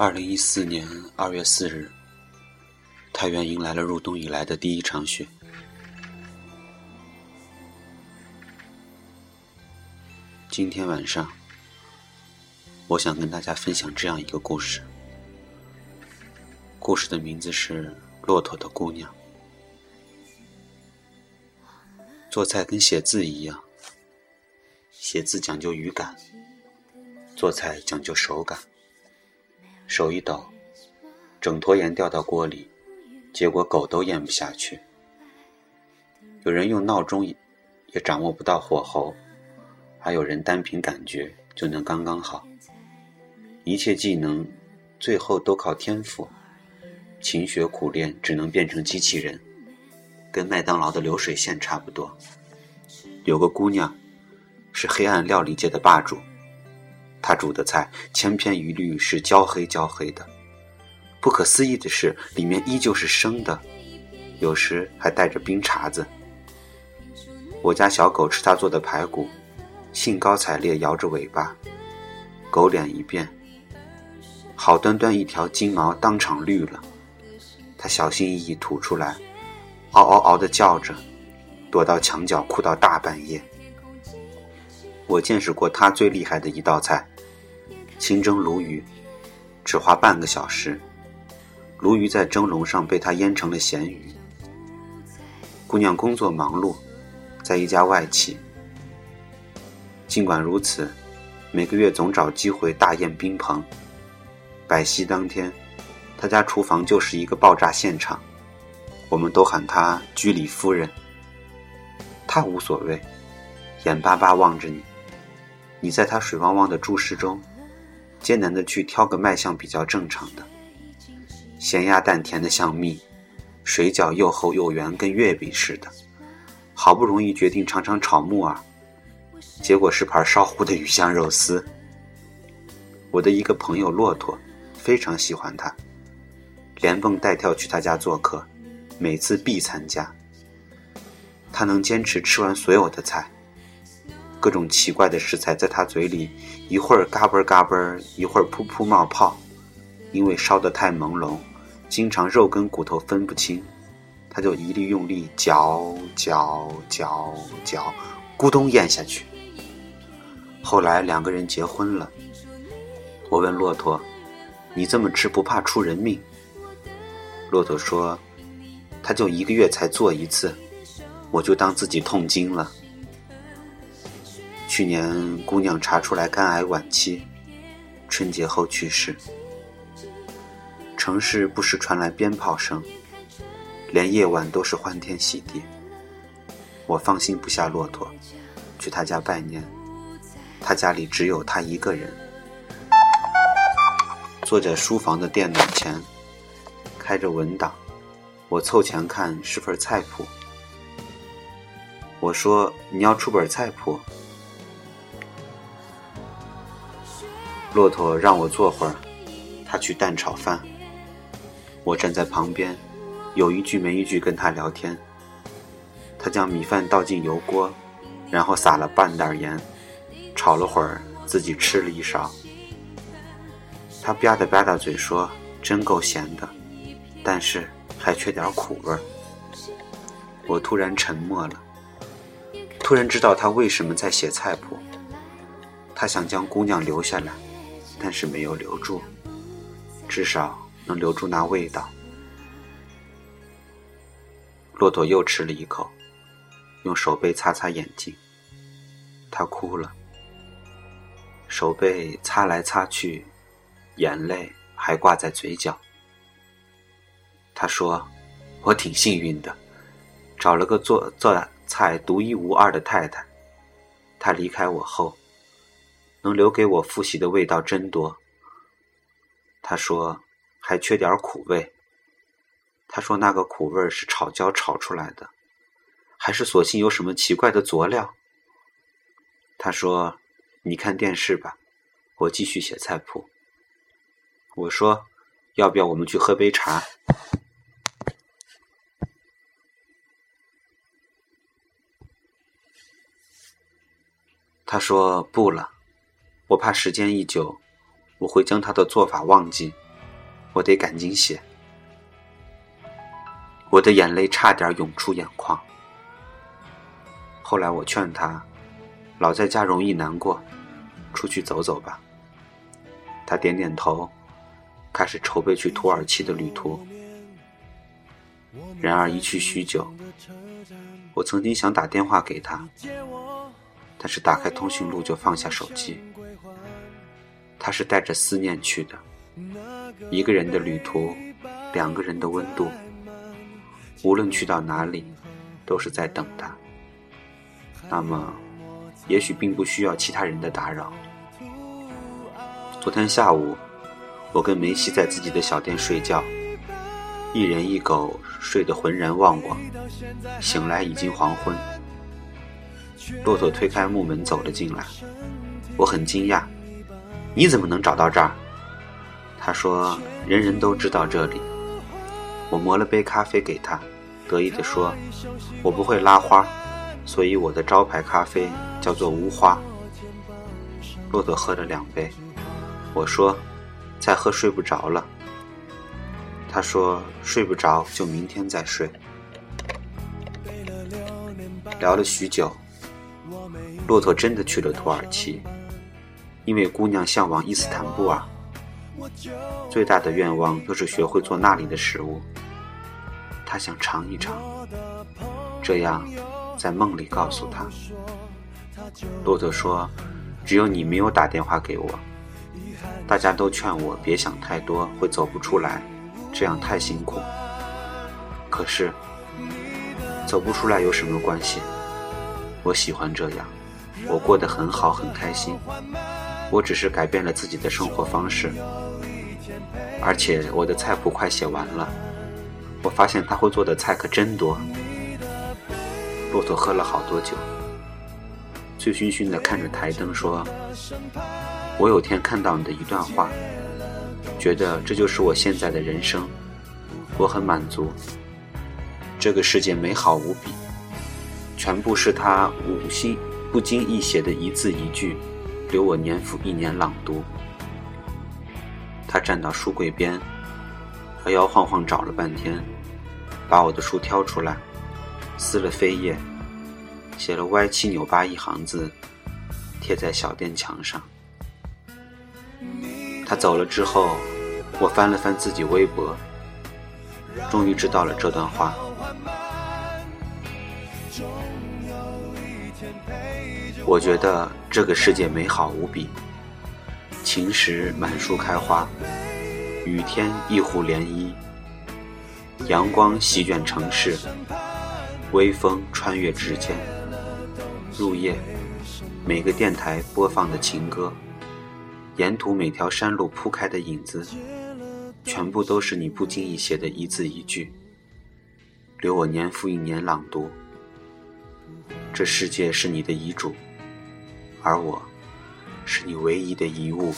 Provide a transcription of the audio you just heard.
二零一四年二月四日，太原迎来了入冬以来的第一场雪。今天晚上，我想跟大家分享这样一个故事。故事的名字是《骆驼的姑娘》。做菜跟写字一样，写字讲究语感，做菜讲究手感。手一抖，整坨盐掉到锅里，结果狗都咽不下去。有人用闹钟也掌握不到火候，还有人单凭感觉就能刚刚好。一切技能最后都靠天赋，勤学苦练只能变成机器人，跟麦当劳的流水线差不多。有个姑娘，是黑暗料理界的霸主。他煮的菜千篇一律是焦黑焦黑的，不可思议的是，里面依旧是生的，有时还带着冰碴子。我家小狗吃他做的排骨，兴高采烈摇着尾巴，狗脸一变，好端端一条金毛当场绿了，它小心翼翼吐出来，嗷嗷嗷的叫着，躲到墙角哭到大半夜。我见识过他最厉害的一道菜，清蒸鲈鱼，只花半个小时，鲈鱼在蒸笼上被他腌成了咸鱼。姑娘工作忙碌，在一家外企。尽管如此，每个月总找机会大宴宾朋。摆席当天，他家厨房就是一个爆炸现场，我们都喊他居里夫人。他无所谓，眼巴巴望着你。你在他水汪汪的注视中，艰难的去挑个卖相比较正常的，咸鸭蛋甜的像蜜，水饺又厚又圆，跟月饼似的。好不容易决定尝尝炒木耳，结果是盘烧糊的鱼香肉丝。我的一个朋友骆驼非常喜欢他，连蹦带跳去他家做客，每次必参加。他能坚持吃完所有的菜。各种奇怪的食材在他嘴里，一会儿嘎嘣嘎嘣，一会儿噗噗冒泡，因为烧得太朦胧，经常肉跟骨头分不清，他就一力用力嚼嚼嚼嚼，咕咚咽下去。后来两个人结婚了，我问骆驼：“你这么吃不怕出人命？”骆驼说：“他就一个月才做一次，我就当自己痛经了。”去年姑娘查出来肝癌晚期，春节后去世。城市不时传来鞭炮声，连夜晚都是欢天喜地。我放心不下骆驼，去他家拜年。他家里只有他一个人，坐在书房的电脑前，开着文档。我凑前看是份菜谱。我说：“你要出本菜谱？”骆驼让我坐会儿，他去蛋炒饭。我站在旁边，有一句没一句跟他聊天。他将米饭倒进油锅，然后撒了半袋盐，炒了会儿，自己吃了一勺。他吧嗒吧嗒嘴说：“真够咸的，但是还缺点苦味儿。”我突然沉默了，突然知道他为什么在写菜谱。他想将姑娘留下来。但是没有留住，至少能留住那味道。骆驼又吃了一口，用手背擦擦眼睛。他哭了，手背擦来擦去，眼泪还挂在嘴角。他说：“我挺幸运的，找了个做做菜独一无二的太太。她离开我后。”能留给我复习的味道真多。他说还缺点苦味。他说那个苦味是炒椒炒出来的，还是索性有什么奇怪的佐料？他说你看电视吧，我继续写菜谱。我说要不要我们去喝杯茶？他说不了。我怕时间一久，我会将他的做法忘记，我得赶紧写。我的眼泪差点涌出眼眶。后来我劝他，老在家容易难过，出去走走吧。他点点头，开始筹备去土耳其的旅途。然而一去许久，我曾经想打电话给他，但是打开通讯录就放下手机。他是带着思念去的，一个人的旅途，两个人的温度。无论去到哪里，都是在等他。那么，也许并不需要其他人的打扰。昨天下午，我跟梅西在自己的小店睡觉，一人一狗睡得浑然忘我。醒来已经黄昏。骆驼推开木门走了进来，我很惊讶：“你怎么能找到这儿？”他说：“人人都知道这里。”我磨了杯咖啡给他，得意地说：“我不会拉花，所以我的招牌咖啡叫做无花。”骆驼喝了两杯，我说：“再喝睡不着了。”他说：“睡不着就明天再睡。”聊了许久，骆驼真的去了土耳其，因为姑娘向往伊斯坦布尔。最大的愿望就是学会做那里的食物。她想尝一尝，这样在梦里告诉他。骆驼说：“只有你没有打电话给我。大家都劝我别想太多，会走不出来，这样太辛苦。可是走不出来有什么关系？我喜欢这样，我过得很好，很开心。我只是改变了自己的生活方式。”而且我的菜谱快写完了，我发现他会做的菜可真多。骆驼喝了好多酒，醉醺醺的看着台灯说：“我有天看到你的一段话，觉得这就是我现在的人生，我很满足。这个世界美好无比，全部是他无心不经意写的一字一句，留我年复一年朗读。”他站到书柜边，摇摇晃晃找了半天，把我的书挑出来，撕了扉页，写了歪七扭八一行字，贴在小店墙上。他走了之后，我翻了翻自己微博，终于知道了这段话。我觉得这个世界美好无比。晴时满树开花，雨天一湖涟漪，阳光席卷城市，微风穿越指尖。入夜，每个电台播放的情歌，沿途每条山路铺开的影子，全部都是你不经意写的一字一句，留我年复一年朗读。这世界是你的遗嘱，而我。是你唯一的遗物。